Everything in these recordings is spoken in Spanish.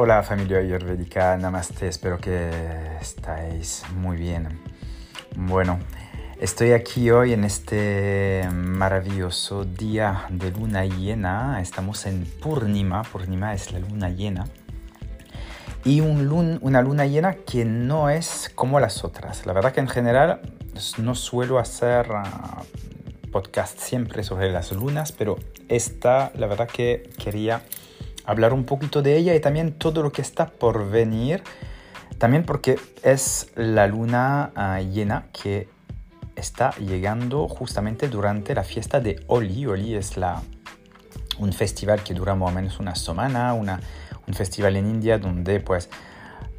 Hola familia ayurvédica, namaste, espero que estáis muy bien. Bueno, estoy aquí hoy en este maravilloso día de luna llena. Estamos en Purnima, Purnima es la luna llena. Y un una luna llena que no es como las otras. La verdad que en general no suelo hacer ah, podcast siempre sobre las lunas, pero esta la verdad que quería hablar un poquito de ella y también todo lo que está por venir. También porque es la luna ah, llena que está llegando justamente durante la fiesta de Oli. Oli es la, un festival que dura más o menos una semana, una, un festival en India donde pues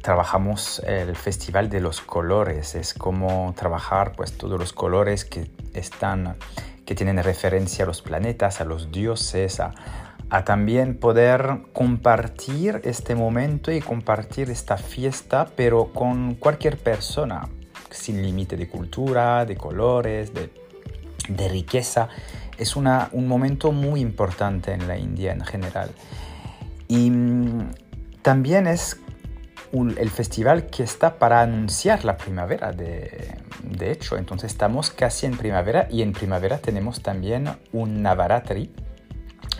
trabajamos el festival de los colores. Es como trabajar pues todos los colores que están que tienen referencia a los planetas, a los dioses, a, a también poder compartir este momento y compartir esta fiesta, pero con cualquier persona, sin límite de cultura, de colores, de, de riqueza. Es una, un momento muy importante en la India en general. Y mm, también es el festival que está para anunciar la primavera, de, de, hecho. Entonces estamos casi en primavera y en primavera tenemos también un Navaratri,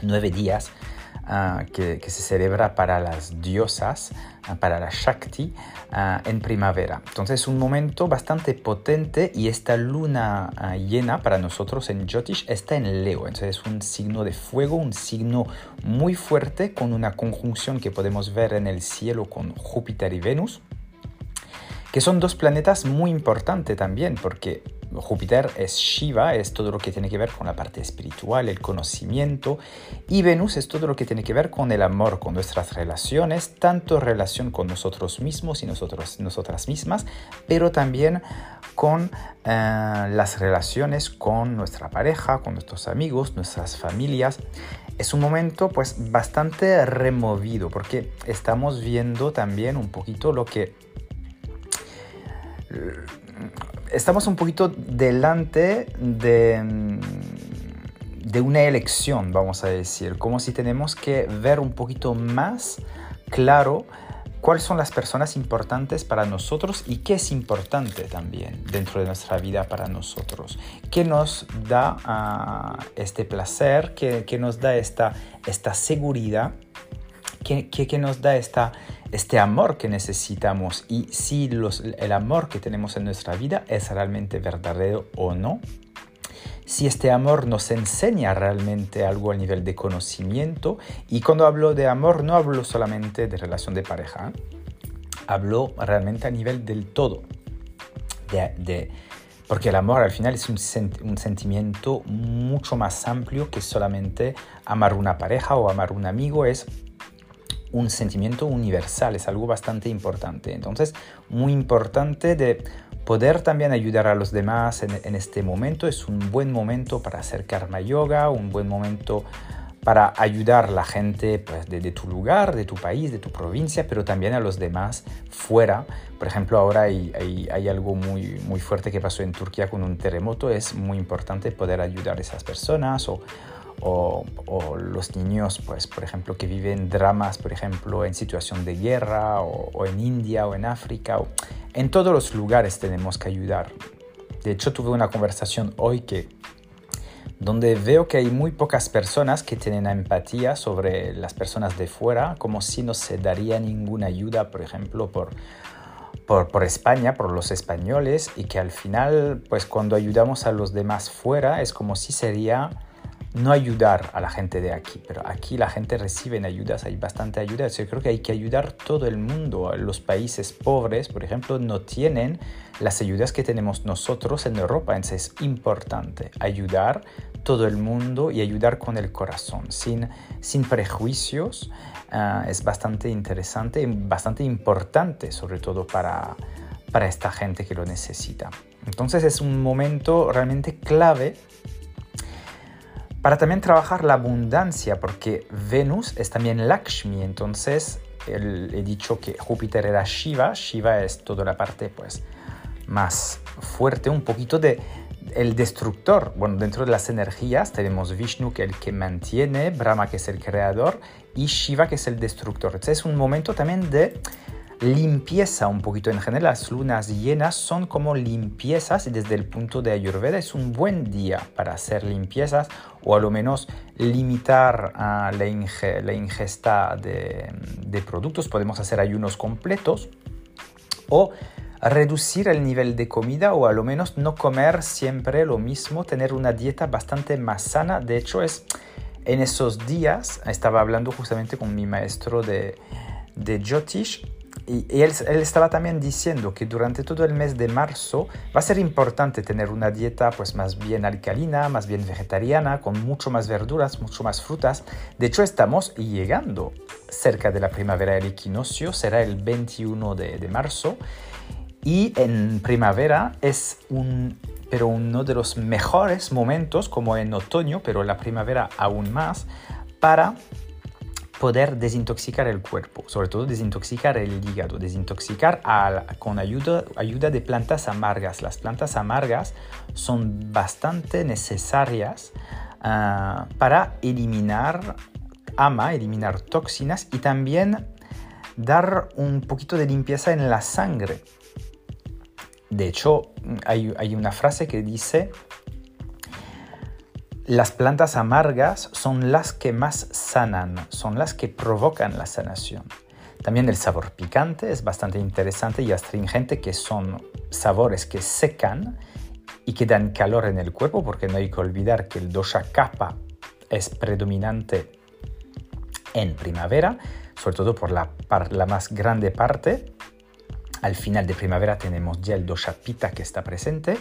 nueve días ah, que, se celebra para las diosas, ah, para la Shakti, ah, en primavera. Entonces es un momento bastante potente y esta luna llena para nosotros en Jyotish está en Leo. Entonces es un signo de fuego, un signo muy fuerte con una conjunción que podemos ver en el cielo con Júpiter y Venus que son dos planetas muy importantes también, porque Júpiter es Shiva, es todo lo que tiene que ver con la parte espiritual, el conocimiento, y Venus es todo lo que tiene que ver con el amor, con nuestras relaciones, tanto relación con nosotros mismos y nosotros, nosotras mismas, pero también con eh, las relaciones con nuestra pareja, con nuestros amigos, nuestras familias. Es un momento pues bastante removido porque estamos viendo también un poquito lo que estamos un poquito delante de, de una elección, vamos a decir, como si tenemos que ver un poquito más claro cuáles son las personas importantes para nosotros y qué es importante también dentro de nuestra vida para nosotros. ¿Qué nos da ah, este placer? ¿Qué, ¿Qué, nos da esta, esta seguridad? ¿Qué, qué, qué nos da esta, este amor que necesitamos y si el amor que tenemos en nuestra vida es realmente verdadero o no. Si este amor nos enseña realmente algo a nivel de conocimiento. Y cuando hablo de amor no hablo solamente de relación de pareja, hablo realmente a nivel del todo. De, porque el amor al final es un, sentimiento mucho más amplio que solamente amar una pareja o amar un amigo. Es un sentimiento universal, es algo bastante importante. Entonces, muy importante de poder también ayudar a los demás en, este momento. Es un buen momento para hacer karma yoga, un buen momento para ayudar a la gente pues, de, tu lugar, de tu país, de tu provincia, pero también a los demás fuera. Por ejemplo, ahora hay, hay, algo muy, muy fuerte que pasó en Turquía con un terremoto. Es muy importante poder ayudar a esas personas o, los niños, pues, por ejemplo, que viven dramas, por ejemplo, en situación de guerra, o, en India, o en África, o, en todos los lugares tenemos que ayudar. De hecho, tuve una conversación hoy que donde veo que hay muy pocas personas que tienen empatía sobre las personas de fuera, como si no se daría ninguna ayuda, por ejemplo, por, por, por, España, por los españoles, y que al final, pues cuando ayudamos a los demás fuera, es como si sería no ayudar a la gente de aquí, pero aquí la gente recibe ayudas, hay bastante ayuda. Yo creo que hay que ayudar todo el mundo. Los países pobres, por ejemplo, no tienen las ayudas que tenemos nosotros en Europa. Entonces es importante ayudar todo el mundo y ayudar con el corazón, sin, sin prejuicios. Ah, es bastante interesante bastante importante, sobre todo para, para esta gente que lo necesita. Entonces es un momento realmente clave para también trabajar la abundancia, porque Venus es también Lakshmi, entonces he dicho que Júpiter era Shiva, Shiva es toda la parte pues más fuerte, un poquito de, el destructor. Bueno, dentro de las energías tenemos Vishnu, que es el que mantiene, Brahma, que es el creador, y Shiva, que es el destructor. Entonces es un momento también de limpieza un poquito. En general, las lunas llenas son como limpiezas y desde el punto de Ayurveda es un buen día para hacer limpiezas o a lo menos limitar uh, la, inge la, ingesta de, de productos. Podemos hacer ayunos completos o reducir el nivel de comida o a lo menos no comer siempre lo mismo, tener una dieta bastante más sana. De hecho, es en esos días, estaba hablando justamente con mi maestro de, de Jyotish y, él, estaba también diciendo que durante todo el mes de marzo va a ser importante tener una dieta pues más bien alcalina, más bien vegetariana, con mucho más verduras, mucho más frutas. De hecho, estamos llegando cerca de la primavera. El equinoccio será el 21 de, de marzo y en primavera es un, pero uno de los mejores momentos, como en otoño, pero en la primavera aún más, para poder desintoxicar el cuerpo, sobre todo desintoxicar el hígado, desintoxicar con ayuda, ayuda de plantas amargas. Las plantas amargas son bastante necesarias uh, para eliminar ama, eliminar toxinas y también dar un poquito de limpieza en la sangre. De hecho, hay, hay una frase que dice, las plantas amargas son las que más sanan, son las que provocan la sanación. También el sabor picante es bastante interesante y astringente, que son sabores que secan y que dan calor en el cuerpo, porque no hay que olvidar que el dosha kapha es predominante en primavera, sobre todo por la, la más grande parte, al final de primavera tenemos ya el dosha pitta que está presente,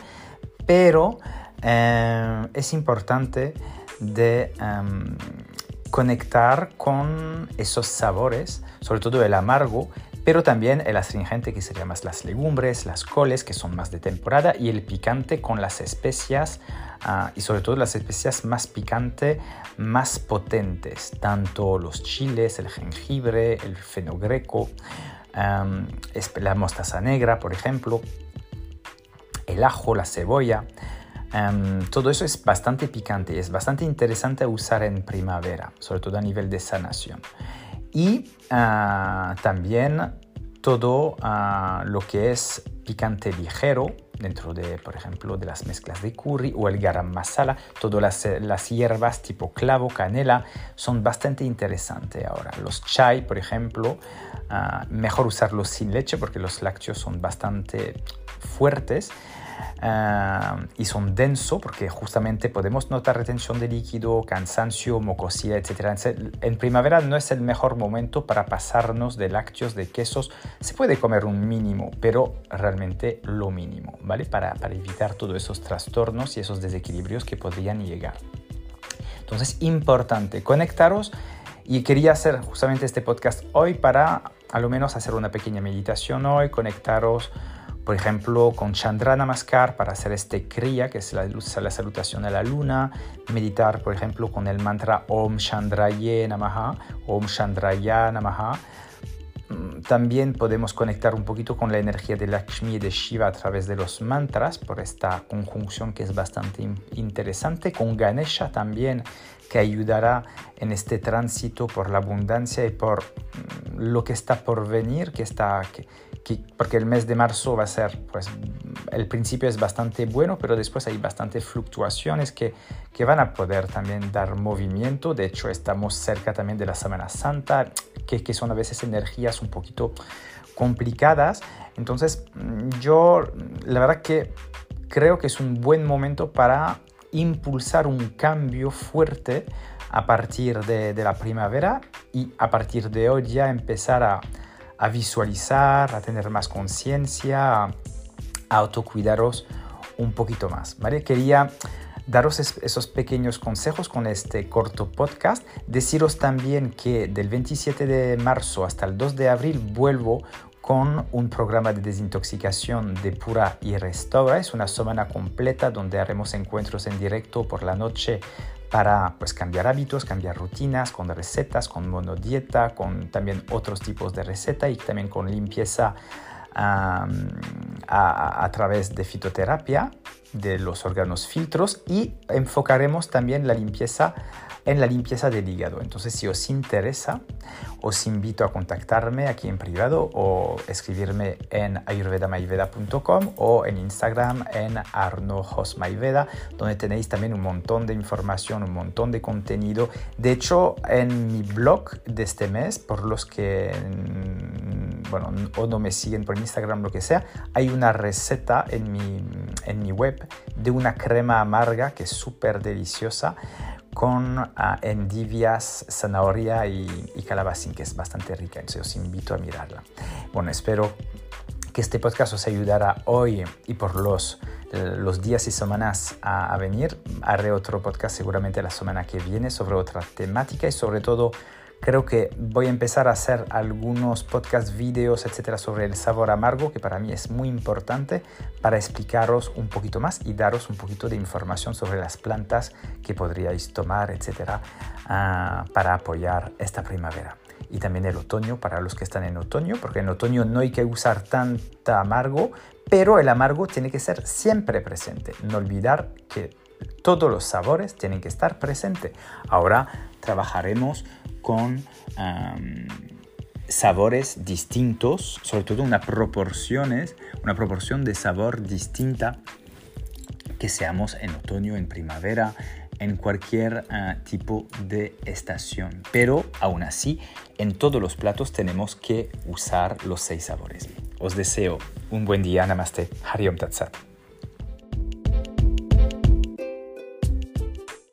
pero eh, es importante em, conectar con esos sabores, sobre todo el amargo, pero también el astringente que sería más las legumbres, las coles que son más de temporada y el picante con las especias uh, y sobre todo las especias más picantes, más potentes, tanto los chiles, el jengibre, el fenogreco la mostaza negra, por ejemplo, el ajo, la cebolla. Todo eso es bastante picante es bastante interesante usar en primavera, sobre todo a nivel de sanación. Y ah, también todo ah, lo que es picante ligero, dentro de, por ejemplo, de las mezclas de curry o el garam masala. Todas las, hierbas tipo clavo, canela son bastante interesantes ahora. Los chai, por ejemplo, ah, mejor usarlos sin leche porque los lácteos son bastante fuertes. Uh, y son densos porque justamente podemos notar retención de líquido, cansancio, mucosidad, etc. En primavera no es el mejor momento para pasarnos de lácteos, de quesos. Se puede comer un mínimo, pero realmente lo mínimo, ¿vale? Para, para evitar todos esos trastornos y esos desequilibrios que podrían llegar. Entonces, importante conectaros y quería hacer justamente este podcast hoy para a lo menos hacer una pequeña meditación hoy, conectaros por ejemplo, con Chandra Namaskar para hacer este Kriya, que es la, la salutación a la luna. Meditar, por ejemplo, con el mantra Om Chandraye Namaha, Om Chandraya Namaha. Mm, también podemos conectar un poquito con la energía de Lakshmi y de Shiva a través de los mantras, por esta conjunción que es bastante interesante. Con Ganesha también, que ayudará en este tránsito por la abundancia y por mm, lo que está por venir, que está, porque el mes de marzo va a ser, pues, el principio es bastante bueno, pero después hay bastantes fluctuaciones que, que van a poder también dar movimiento. De hecho, estamos cerca también de la Semana Santa, que, que son a veces energías un poquito complicadas. Entonces, yo la verdad que creo que es un buen momento para impulsar un cambio fuerte a partir de, de la primavera y a partir de hoy ya empezar a a visualizar, a tener más conciencia, a, autocuidaros un poquito más. ¿vale? Quería daros esos pequeños consejos con este corto podcast. Deciros también que del 27 de marzo hasta el 2 de abril vuelvo con un programa de desintoxicación de pura y restaura. Es una semana completa donde haremos encuentros en directo por la noche para pues, cambiar hábitos, cambiar rutinas, con recetas, con monodieta, con también otros tipos de receta y también con limpieza a, través de fitoterapia de los órganos filtros y enfocaremos también la limpieza en la limpieza del hígado. Entonces, si os interesa, os invito a contactarme aquí en privado o escribirme en ayurvedamayveda.com o en Instagram en arnojosmayveda, donde tenéis también un montón de información, un montón de contenido. De hecho, en mi blog de este mes, por los que bueno, o no me siguen por Instagram, lo que sea, hay una receta en mi, en mi web de una crema amarga que es súper deliciosa con uh, endivias, zanahoria y, calabacín, que es bastante rica. Entonces os invito a mirarla. Bueno, espero que este podcast os ayudara hoy y por los, los días y semanas a, a venir. Haré otro podcast seguramente la semana que viene sobre otra temática y sobre todo Creo que voy a empezar a hacer algunos podcasts, vídeos, etcétera, sobre el sabor amargo, que para mí es muy importante para explicaros un poquito más y daros un poquito de información sobre las plantas que podríais tomar, etcétera, ah, para apoyar esta primavera. Y también el otoño para los que están en otoño, porque en otoño no hay que usar tanta amargo, pero el amargo tiene que ser siempre presente. No olvidar que todos los sabores tienen que estar presentes. Ahora trabajaremos con sabores distintos, sobre todo una, proporciones, una proporción de sabor distinta que seamos en otoño, en primavera, en cualquier ah, tipo de estación. Pero aún así, en todos los platos tenemos que usar los seis sabores. Os deseo un buen día. Namaste. Hariom Tatsat.